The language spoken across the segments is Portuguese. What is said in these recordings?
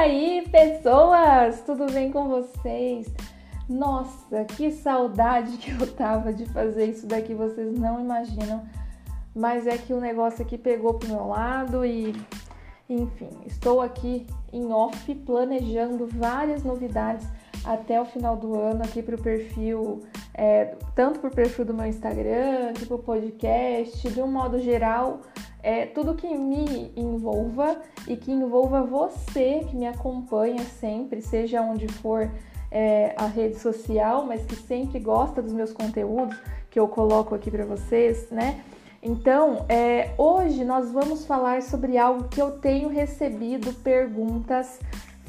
aí, pessoas? Tudo bem com vocês? Nossa, que saudade que eu tava de fazer isso daqui, vocês não imaginam. Mas é que o negócio aqui pegou pro meu lado e, enfim, estou aqui em off planejando várias novidades até o final do ano aqui pro perfil, é, tanto pro perfil do meu Instagram, tipo podcast, de um modo geral é, tudo que me envolva e que envolva você que me acompanha sempre, seja onde for é, a rede social, mas que sempre gosta dos meus conteúdos que eu coloco aqui para vocês, né? Então, é, hoje nós vamos falar sobre algo que eu tenho recebido perguntas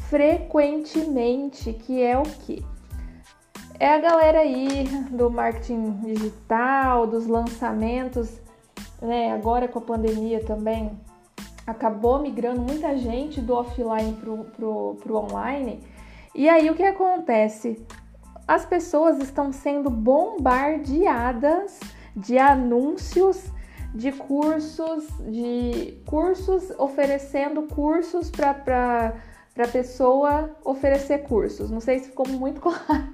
frequentemente, que é o que? É a galera aí do marketing digital, dos lançamentos né, agora com a pandemia também, acabou migrando muita gente do offline pro, pro, pro online. E aí o que acontece? As pessoas estão sendo bombardeadas de anúncios de cursos, de cursos oferecendo cursos para a pessoa oferecer cursos. Não sei se ficou muito claro,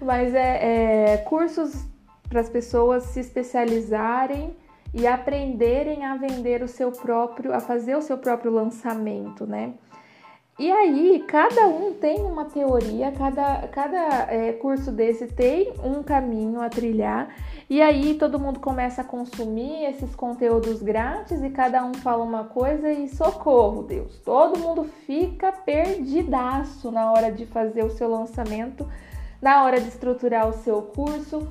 mas é, é cursos para as pessoas se especializarem e aprenderem a vender o seu próprio, a fazer o seu próprio lançamento, né? E aí, cada um tem uma teoria, cada, cada é, curso desse tem um caminho a trilhar, e aí todo mundo começa a consumir esses conteúdos grátis e cada um fala uma coisa e socorro, Deus, todo mundo fica perdidaço na hora de fazer o seu lançamento, na hora de estruturar o seu curso.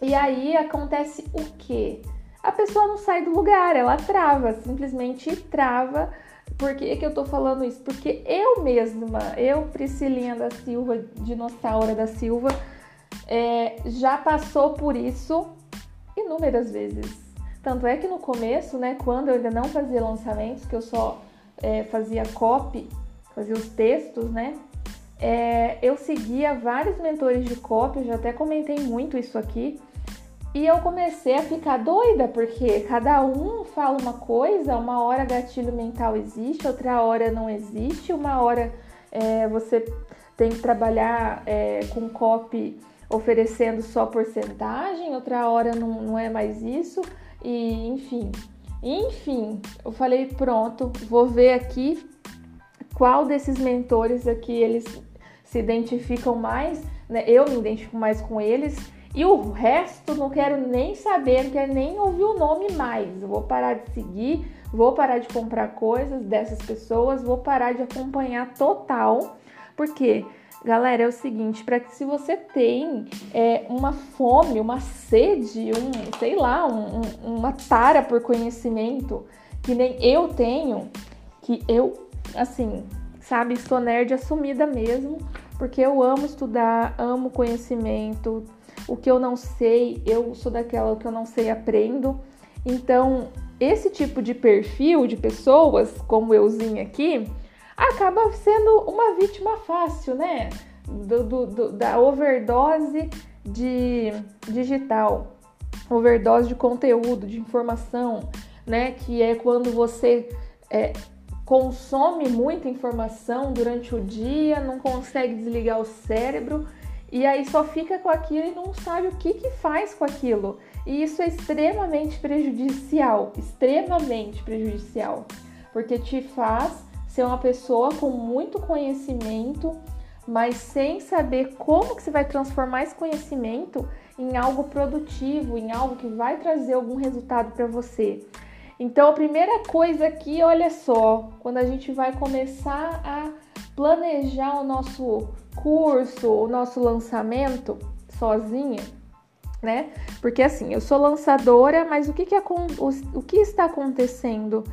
E aí acontece o quê? A pessoa não sai do lugar, ela trava, simplesmente trava. Por que, que eu tô falando isso? Porque eu mesma, eu, Priscilinha da Silva, dinossauro da Silva, é, já passou por isso inúmeras vezes. Tanto é que no começo, né, quando eu ainda não fazia lançamentos, que eu só é, fazia copy, fazia os textos, né, é, eu seguia vários mentores de copy, eu já até comentei muito isso aqui, e eu comecei a ficar doida, porque cada um fala uma coisa, uma hora gatilho mental existe, outra hora não existe, uma hora é, você tem que trabalhar é, com copy oferecendo só porcentagem, outra hora não, não é mais isso, e enfim. Enfim, eu falei, pronto, vou ver aqui qual desses mentores aqui eles se identificam mais, né? Eu me identifico mais com eles e o resto não quero nem saber, não quero nem ouvir o nome mais. Eu vou parar de seguir, vou parar de comprar coisas dessas pessoas, vou parar de acompanhar total. Porque, galera, é o seguinte, para que se você tem é, uma fome, uma sede, um, sei lá, um, um, uma tara por conhecimento, que nem eu tenho, que eu, assim, sabe, estou nerd assumida mesmo, porque eu amo estudar, amo conhecimento, o que eu não sei, eu sou daquela que eu não sei, aprendo. Então, esse tipo de perfil de pessoas, como euzinha aqui, acaba sendo uma vítima fácil, né? Do, do, do, da overdose de digital, overdose de conteúdo, de informação, né? Que é quando você é, consome muita informação durante o dia, não consegue desligar o cérebro e aí só fica com aquilo e não sabe o que, que faz com aquilo. E isso é extremamente prejudicial, extremamente prejudicial, porque te faz ser uma pessoa com muito conhecimento, mas sem saber como que você vai transformar esse conhecimento em algo produtivo, em algo que vai trazer algum resultado para você. Então, a primeira coisa aqui, olha só, quando a gente vai começar a planejar o nosso curso, o nosso lançamento sozinha, né? Porque assim, eu sou lançadora, mas o que, que, o, o que está acontecendo?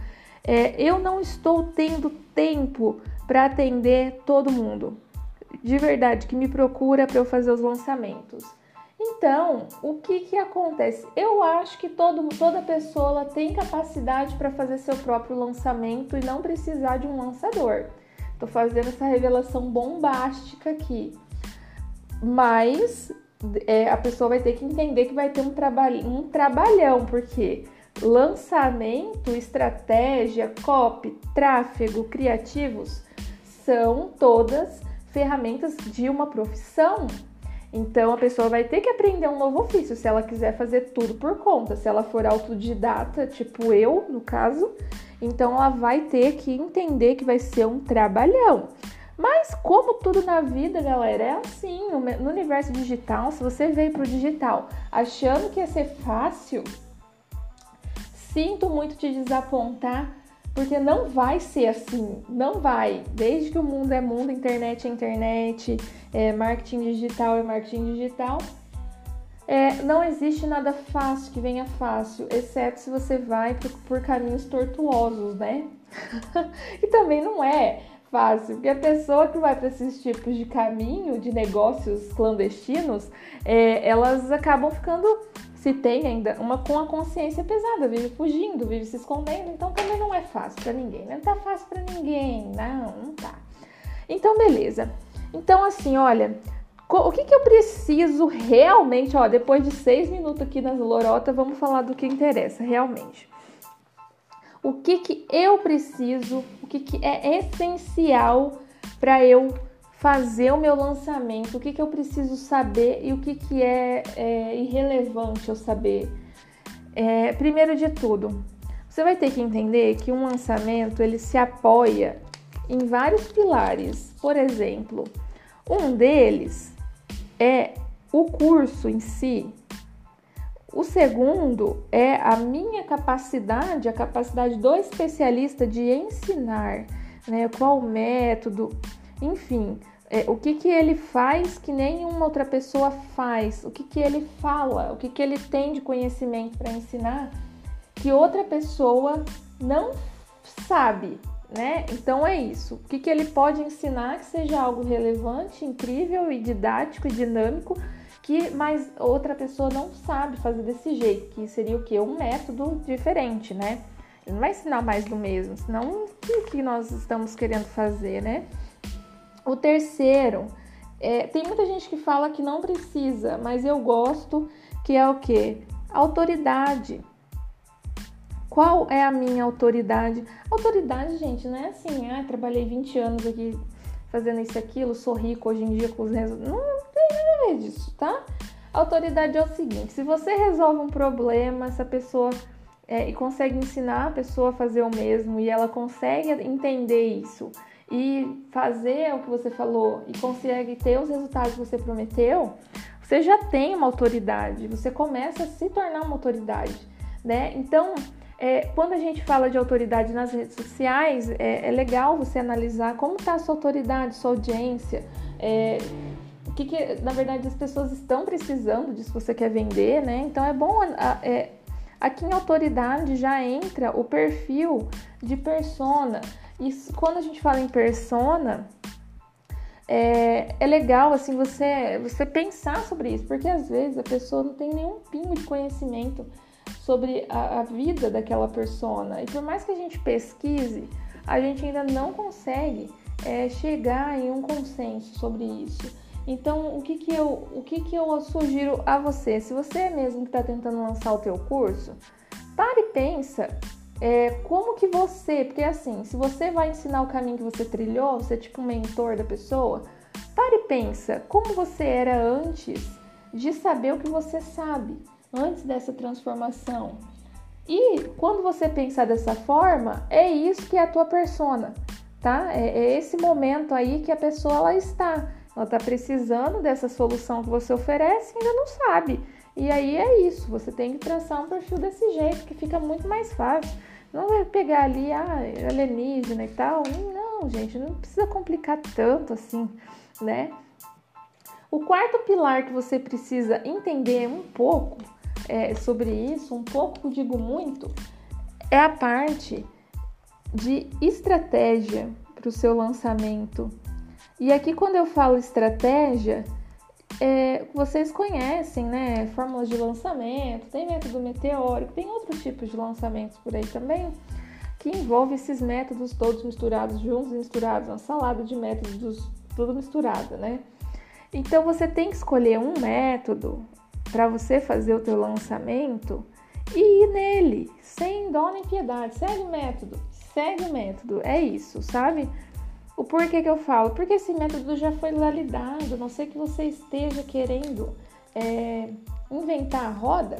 É, eu não estou tendo tempo para atender todo mundo, de verdade, que me procura para eu fazer os lançamentos. Então, o que, que acontece? Eu acho que todo, toda pessoa tem capacidade para fazer seu próprio lançamento e não precisar de um lançador. Tô fazendo essa revelação bombástica aqui. Mas é, a pessoa vai ter que entender que vai ter um, trabalho, um trabalhão, porque lançamento, estratégia, copy, tráfego, criativos são todas ferramentas de uma profissão. Então a pessoa vai ter que aprender um novo ofício se ela quiser fazer tudo por conta. Se ela for autodidata, tipo eu, no caso, então ela vai ter que entender que vai ser um trabalhão. Mas como tudo na vida, galera, é assim, no universo digital, se você veio pro digital achando que ia ser fácil, sinto muito te desapontar, porque não vai ser assim, não vai. Desde que o mundo é mundo, internet é internet, é, marketing digital é marketing digital, é, não existe nada fácil que venha fácil, exceto se você vai por, por caminhos tortuosos, né? e também não é fácil, porque a pessoa que vai para esses tipos de caminho, de negócios clandestinos, é, elas acabam ficando, se tem ainda, uma com a consciência pesada, vive fugindo, vive se escondendo, então também não é fácil para ninguém, né? não tá fácil para ninguém, não, não tá. Então, beleza. Então, assim, olha, o que, que eu preciso realmente, ó, depois de seis minutos aqui nas lorotas, vamos falar do que interessa realmente o que, que eu preciso, o que, que é essencial para eu fazer o meu lançamento, o que, que eu preciso saber e o que, que é, é irrelevante eu saber. É, primeiro de tudo, você vai ter que entender que um lançamento ele se apoia em vários pilares. Por exemplo, um deles é o curso em si, o segundo é a minha capacidade, a capacidade do especialista de ensinar, né? Qual método, enfim, é, o que, que ele faz que nenhuma outra pessoa faz, o que, que ele fala, o que, que ele tem de conhecimento para ensinar que outra pessoa não sabe, né? Então é isso. O que, que ele pode ensinar que seja algo relevante, incrível e didático e dinâmico que mais outra pessoa não sabe fazer desse jeito, que seria o que? Um método diferente, né? Ele não vai ensinar mais do mesmo, senão o que, que nós estamos querendo fazer, né? O terceiro, é, tem muita gente que fala que não precisa, mas eu gosto que é o que? Autoridade. Qual é a minha autoridade? Autoridade, gente, não é assim, ah, trabalhei 20 anos aqui fazendo isso e aquilo, sou rico hoje em dia com os resultados. Não, tem nada a ver disso, tá? Autoridade é o seguinte: se você resolve um problema, essa pessoa é, e consegue ensinar a pessoa a fazer o mesmo e ela consegue entender isso e fazer o que você falou e consegue ter os resultados que você prometeu, você já tem uma autoridade, você começa a se tornar uma autoridade, né? Então, é, quando a gente fala de autoridade nas redes sociais, é, é legal você analisar como está a sua autoridade, sua audiência, é, o que, que, na verdade as pessoas estão precisando disso que você quer vender, né? Então é bom é, aqui em autoridade já entra o perfil de persona. E quando a gente fala em persona, é, é, legal assim você você pensar sobre isso, porque às vezes a pessoa não tem nenhum pingo de conhecimento sobre a, a vida daquela persona. E por mais que a gente pesquise, a gente ainda não consegue é, chegar em um consenso sobre isso. Então, o que, que, eu, o que, que eu sugiro a você? Se você é mesmo que está tentando lançar o teu curso, pare e pensa é, como que você, porque assim, se você vai ensinar o caminho que você trilhou, você é tipo um mentor da pessoa, pare e pensa como você era antes de saber o que você sabe antes dessa transformação. E quando você pensar dessa forma, é isso que é a tua persona, tá? É, é esse momento aí que a pessoa ela está. Ela está precisando dessa solução que você oferece e ainda não sabe. E aí é isso, você tem que traçar um perfil desse jeito, que fica muito mais fácil. Não vai pegar ali, ah, alienígena e tal. Não, gente, não precisa complicar tanto assim, né? O quarto pilar que você precisa entender um pouco é, sobre isso, um pouco, digo muito, é a parte de estratégia para o seu lançamento. E aqui, quando eu falo estratégia, é, vocês conhecem, né? Fórmulas de lançamento, tem método meteórico, tem outros tipos de lançamentos por aí também, que envolve esses métodos todos misturados juntos, misturados, uma salada de métodos, tudo misturado, né? Então você tem que escolher um método para você fazer o teu lançamento e ir nele, sem dó nem piedade. Segue o método, segue o método, é isso, sabe? O porquê que eu falo? Porque esse método já foi validado, não sei que você esteja querendo é, inventar a roda,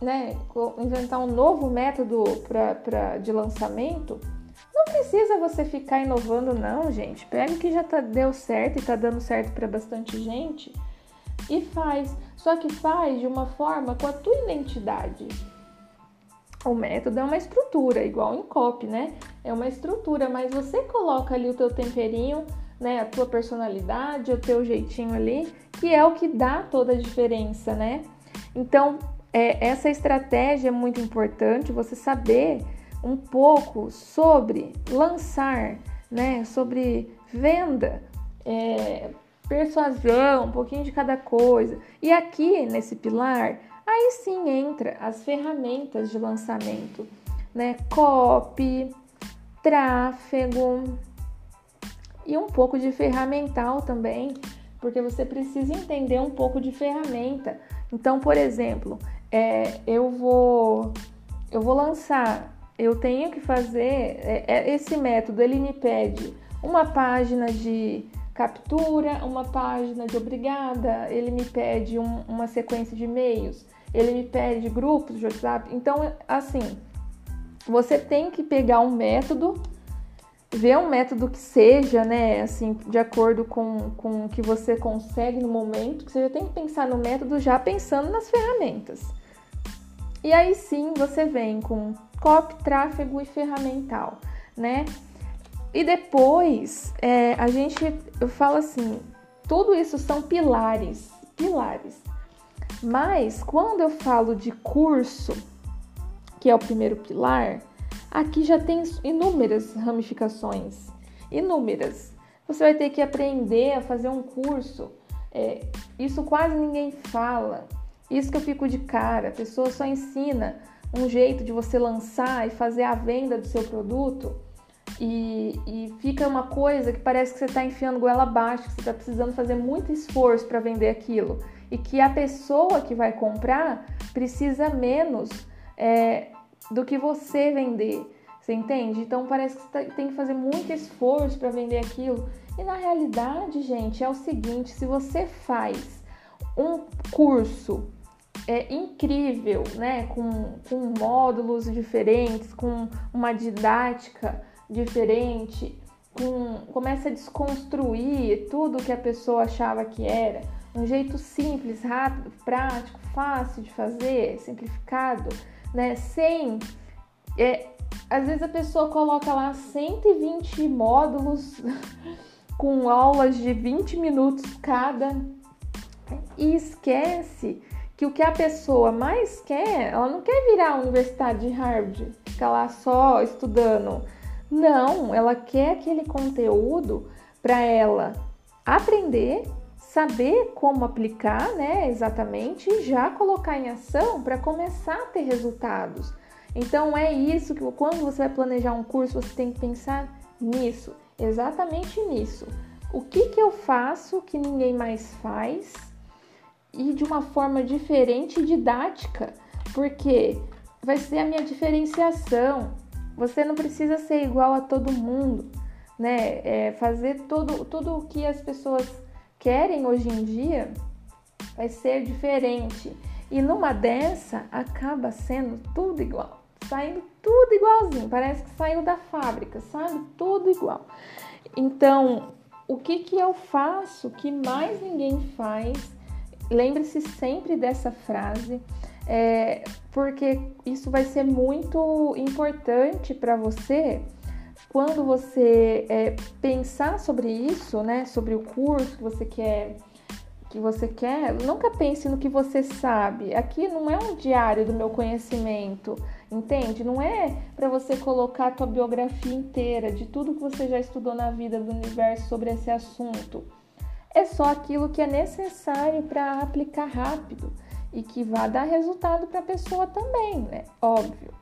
né? Inventar um novo método pra, pra, de lançamento. Não precisa você ficar inovando, não, gente. Pega o que já tá, deu certo e tá dando certo para bastante gente e faz. Só que faz de uma forma com a tua identidade. O método é uma estrutura, igual em copy, né? É uma estrutura, mas você coloca ali o teu temperinho, né? A tua personalidade, o teu jeitinho ali, que é o que dá toda a diferença, né? Então, é, essa estratégia é muito importante, você saber um pouco sobre lançar, né? Sobre venda, é, persuasão, um pouquinho de cada coisa. E aqui nesse pilar Aí sim entra as ferramentas de lançamento, né? Copy, tráfego e um pouco de ferramental também, porque você precisa entender um pouco de ferramenta. Então, por exemplo, é, eu vou eu vou lançar, eu tenho que fazer é, é, esse método, ele me pede uma página de captura, uma página de obrigada, ele me pede um, uma sequência de e-mails, ele me pede grupos de WhatsApp. Então, assim, você tem que pegar um método, ver um método que seja, né, assim, de acordo com, com o que você consegue no momento, que você já tem que pensar no método já pensando nas ferramentas. E aí sim você vem com copy, tráfego e ferramental, né? E depois é, a gente eu falo assim, tudo isso são pilares, pilares. Mas quando eu falo de curso, que é o primeiro pilar, aqui já tem inúmeras ramificações, inúmeras. Você vai ter que aprender a fazer um curso. É, isso quase ninguém fala. Isso que eu fico de cara. A pessoa só ensina um jeito de você lançar e fazer a venda do seu produto e, e fica uma coisa que parece que você está enfiando goela abaixo, que você está precisando fazer muito esforço para vender aquilo e que a pessoa que vai comprar precisa menos é, do que você vender. Você entende? Então parece que você tá, tem que fazer muito esforço para vender aquilo. E na realidade, gente, é o seguinte: se você faz um curso é incrível, né? Com, com módulos diferentes, com uma didática diferente, com, começa a desconstruir tudo que a pessoa achava que era. Um jeito simples, rápido, prático, fácil de fazer, simplificado, né? Sem. É, às vezes a pessoa coloca lá 120 módulos com aulas de 20 minutos cada e esquece que o que a pessoa mais quer, ela não quer virar a Universidade de Harvard, ficar lá só estudando não, ela quer aquele conteúdo para ela aprender, saber como aplicar, né, exatamente, e já colocar em ação para começar a ter resultados. Então é isso que quando você vai planejar um curso, você tem que pensar nisso, exatamente nisso. O que que eu faço que ninguém mais faz e de uma forma diferente e didática, porque vai ser a minha diferenciação. Você não precisa ser igual a todo mundo, né? É fazer tudo, tudo o que as pessoas querem hoje em dia vai ser diferente. E numa dessa acaba sendo tudo igual, saindo tudo igualzinho, parece que saiu da fábrica, sabe? Tudo igual. Então, o que que eu faço que mais ninguém faz? Lembre-se sempre dessa frase é, porque isso vai ser muito importante para você quando você é, pensar sobre isso, né, sobre o curso que você quer que você quer, nunca pense no que você sabe. Aqui não é um diário do meu conhecimento, entende? Não é para você colocar a tua biografia inteira de tudo que você já estudou na vida do universo sobre esse assunto. É só aquilo que é necessário para aplicar rápido e que vá dar resultado para a pessoa também, né? Óbvio.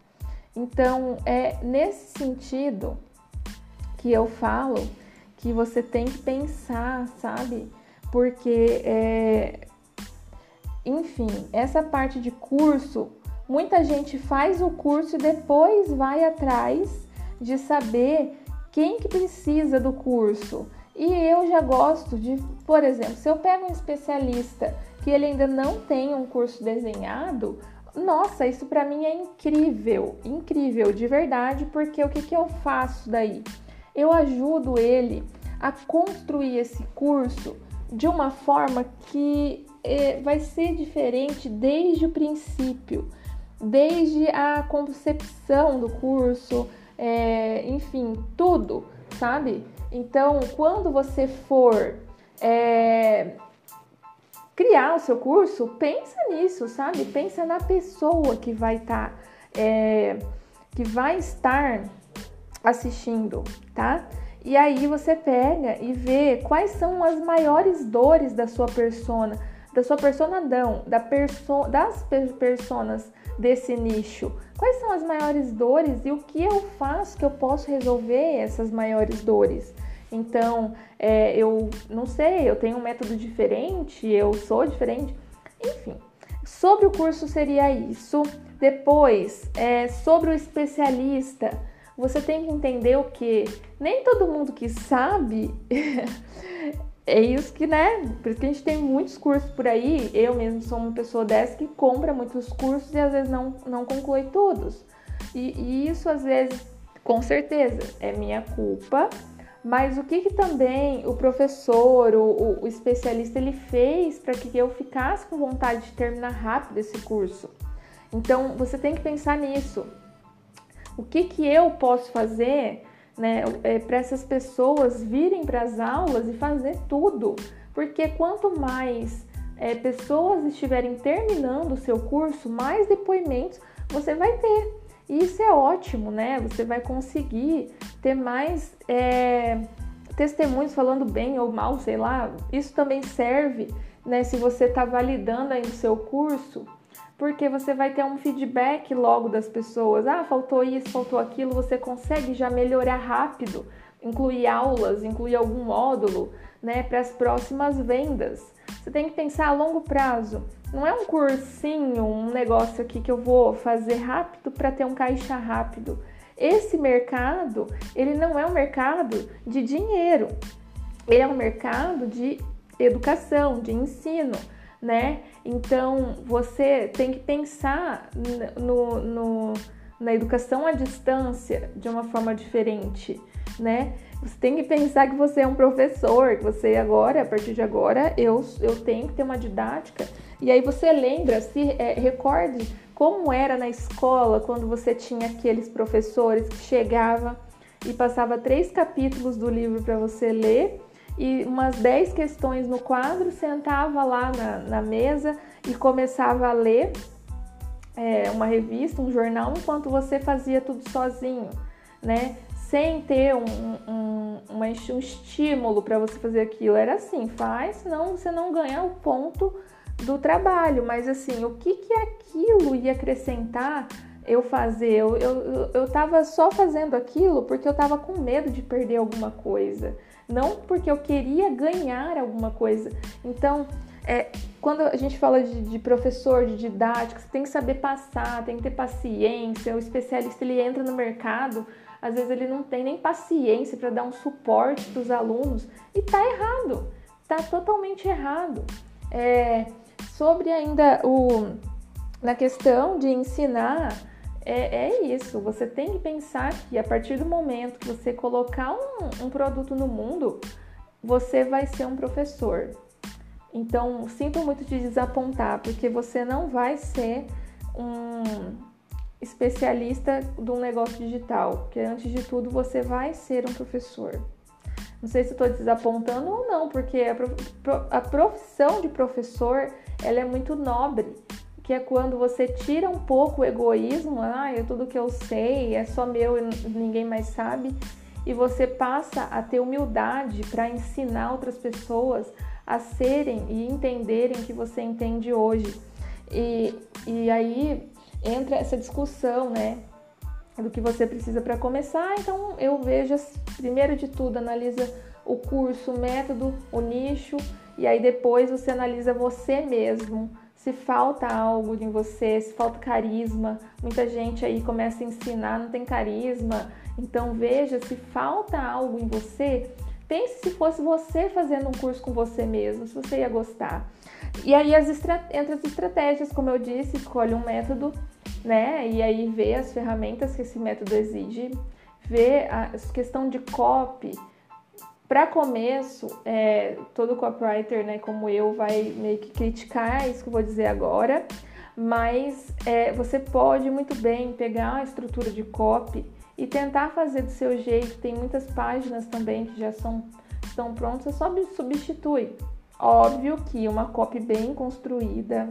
Então, é nesse sentido que eu falo que você tem que pensar, sabe? Porque, é... enfim, essa parte de curso, muita gente faz o curso e depois vai atrás de saber Quem que precisa do curso? E eu já gosto de, por exemplo, se eu pego um especialista que ele ainda não tem um curso desenhado, nossa, isso para mim é incrível, incrível de verdade, porque o que, que eu faço daí? Eu ajudo ele a construir esse curso de uma forma que é, vai ser diferente desde o princípio, desde a concepção do curso, é, enfim, tudo, sabe? Então, quando você for é, criar o seu curso, pensa nisso, sabe? Pensa na pessoa que vai estar, tá, é, que vai estar assistindo, tá? E aí você pega e vê quais são as maiores dores da sua persona, da sua persona não, da perso das personas desse nicho. Quais são as maiores dores e o que eu faço que eu posso resolver essas maiores dores? Então, é, eu não sei, eu tenho um método diferente, eu sou diferente, enfim. Sobre o curso seria isso. Depois, é, sobre o especialista, você tem que entender o que nem todo mundo que sabe é isso que, né? Por isso que a gente tem muitos cursos por aí. Eu mesmo sou uma pessoa dessa que compra muitos cursos e às vezes não, não conclui todos. E, e isso às vezes, com certeza, é minha culpa mas o que, que também o professor, o, o especialista, ele fez para que eu ficasse com vontade de terminar rápido esse curso? Então, você tem que pensar nisso. O que, que eu posso fazer né, é, para essas pessoas virem para as aulas e fazer tudo? Porque quanto mais é, pessoas estiverem terminando o seu curso, mais depoimentos você vai ter. E isso é ótimo, né? Você vai conseguir ter mais é, testemunhos falando bem ou mal, sei lá. Isso também serve, né? Se você está validando aí o seu curso, porque você vai ter um feedback logo das pessoas. Ah, faltou isso, faltou aquilo. Você consegue já melhorar rápido, incluir aulas, incluir algum módulo, né? Para as próximas vendas. Você tem que pensar a longo prazo. Não é um cursinho, um negócio aqui que eu vou fazer rápido para ter um caixa rápido. Esse mercado, ele não é um mercado de dinheiro. Ele é um mercado de educação, de ensino, né? Então, você tem que pensar no, no na educação à distância de uma forma diferente, né? Você tem que pensar que você é um professor, que você agora, a partir de agora, eu, eu tenho que ter uma didática. E aí você lembra, se é, recorde como era na escola quando você tinha aqueles professores que chegava e passava três capítulos do livro para você ler e umas dez questões no quadro, sentava lá na, na mesa e começava a ler é, uma revista, um jornal, enquanto você fazia tudo sozinho, né? Sem ter um, um, um, um estímulo para você fazer aquilo. Era assim, faz, senão você não ganha o ponto do trabalho. Mas assim, o que, que aquilo ia acrescentar eu fazer? Eu, eu, eu tava só fazendo aquilo porque eu tava com medo de perder alguma coisa. Não porque eu queria ganhar alguma coisa. Então, é, quando a gente fala de, de, professor, de didática, você tem que saber passar, tem que ter paciência. O especialista ele entra no mercado às vezes ele não tem nem paciência para dar um suporte para os alunos e tá errado, tá totalmente errado. É, sobre ainda o na questão de ensinar, é, é, isso. Você tem que pensar que a partir do momento que você colocar um, um produto no mundo, você vai ser um professor. Então, sinto muito te desapontar, porque você não vai ser um especialista de um negócio digital, porque antes de tudo você vai ser um professor. Não sei se estou desapontando ou não, porque a profissão de professor ela é muito nobre, que é quando você tira um pouco o egoísmo, ah, é tudo que eu sei, é só meu e ninguém mais sabe, e você passa a ter humildade para ensinar outras pessoas a serem e entenderem o que você entende hoje. E, e aí entra essa discussão, né? Do que você precisa para começar. Então, eu vejo, primeiro de tudo, analisa o curso, o método, o nicho, e aí depois você analisa você mesmo, se falta algo em você, se falta carisma. Muita gente aí começa a ensinar, não tem carisma. Então veja se falta algo em você. Pense se fosse você fazendo um curso com você mesmo, se você ia gostar. E aí as entre as estratégias, como eu disse, escolhe um método, né? E aí vê as ferramentas que esse método exige, vê a questão de copy. Para começo, é, todo copywriter, né, como eu, vai meio que criticar isso que eu vou dizer agora, mas é, você pode muito bem pegar a estrutura de copy e tentar fazer do seu jeito. Tem muitas páginas também que já são, estão prontas, só substitui. Óbvio que uma copy bem construída,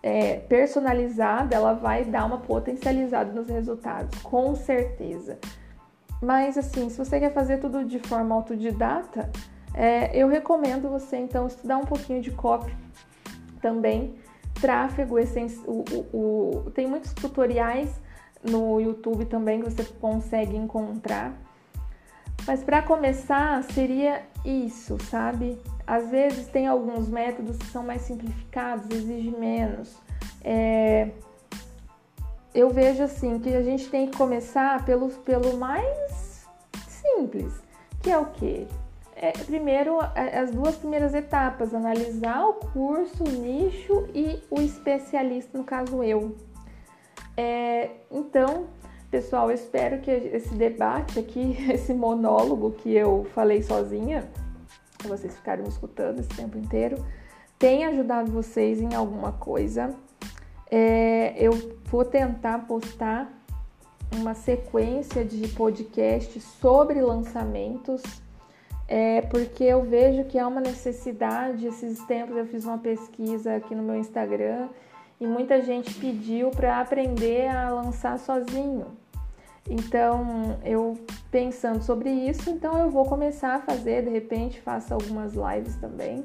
é, personalizada, ela vai dar uma potencializada nos resultados, com certeza. Mas assim, se você quer fazer tudo de forma autodidata, é, eu recomendo você então estudar um pouquinho de copy também. Tráfego, o, o, o, tem muitos tutoriais no YouTube também que você consegue encontrar. Mas para começar, seria isso, sabe? Às vezes tem alguns métodos que são mais simplificados, exigem menos. É... Eu vejo assim que a gente tem que começar pelo, pelo mais simples, que é o quê? É, primeiro, as duas primeiras etapas, analisar o curso, o nicho e o especialista, no caso eu. É, então, pessoal, eu espero que esse debate aqui, esse monólogo que eu falei sozinha, vocês ficaram escutando esse tempo inteiro, tenha ajudado vocês em alguma coisa. É, eu vou tentar postar uma sequência de podcasts sobre lançamentos, é, porque eu vejo que há uma necessidade. Esses tempos eu fiz uma pesquisa aqui no meu Instagram e muita gente pediu para aprender a lançar sozinho. Então, eu pensando sobre isso, então eu vou começar a fazer, de repente faço algumas lives também.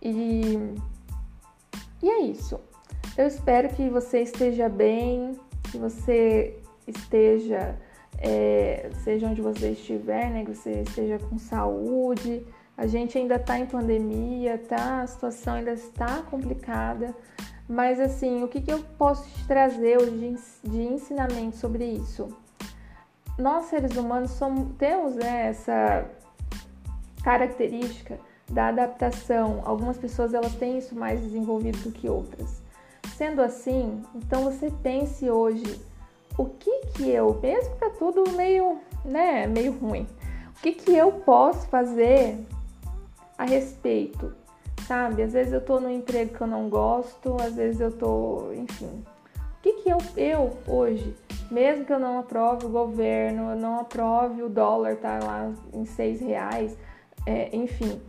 E, e é isso. Eu espero que você esteja bem, que você esteja, é, seja onde você estiver, né, que você esteja com saúde. A gente ainda está em pandemia, tá? A situação ainda está complicada. Mas assim, o que, que eu posso te trazer hoje de ensinamento sobre isso? Nós seres humanos somos, temos né, essa característica da adaptação. Algumas pessoas elas têm isso mais desenvolvido do que outras. Sendo assim, então você pense hoje o que que eu, mesmo que tá tudo meio, né, meio ruim, o que que eu posso fazer a respeito sabe? Às vezes eu tô num emprego que eu não gosto, às vezes eu tô, enfim. O que que eu, eu hoje, mesmo que eu não aprove o governo, eu não aprove o dólar tá lá em seis reais, é, enfim,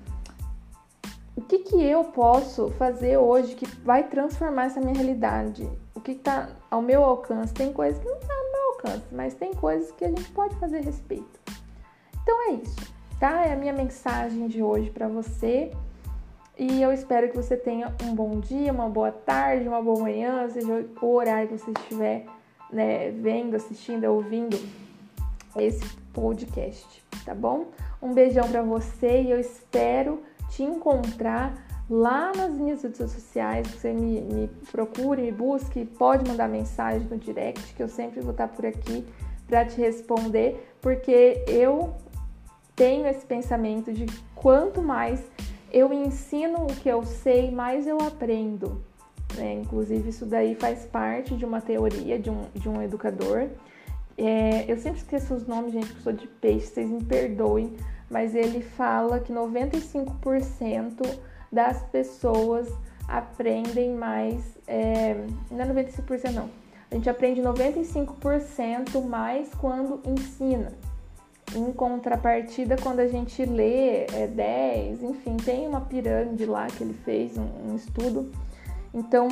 o que que eu posso fazer hoje que vai transformar essa minha realidade? O que está ao meu alcance? Tem coisas que não está ao meu alcance, mas tem coisas que a gente pode fazer a respeito. Então é isso, tá? É a minha mensagem de hoje para você. E eu espero que você tenha um bom dia, uma boa tarde, uma boa manhã, seja o horário que você estiver né, vendo, assistindo, ouvindo esse podcast, tá bom? Um beijão para você e eu espero te encontrar lá nas minhas redes sociais. Você me, me procure, me busque, pode mandar mensagem no direct, que eu sempre vou estar por aqui para te responder, porque eu tenho esse pensamento de quanto mais eu ensino o que eu sei, mais eu aprendo. Né? Inclusive, isso daí faz parte de uma teoria de um, de um educador. É, eu sempre esqueço os nomes, gente, eu sou de peixe, vocês me perdoem, mas ele fala que 95% das pessoas aprendem mais. É, não é 95%, não. A gente aprende 95% mais quando ensina. Em contrapartida, quando a gente lê é 10, enfim, tem uma pirâmide lá que ele fez, um, um estudo. Então,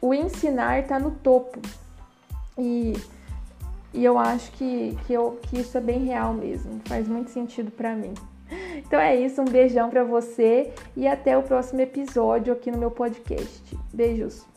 o ensinar está no topo. E, e eu acho que, que, eu, que isso é bem real mesmo, faz muito sentido para mim. Então é isso, um beijão para você e até o próximo episódio aqui no meu podcast. Beijos!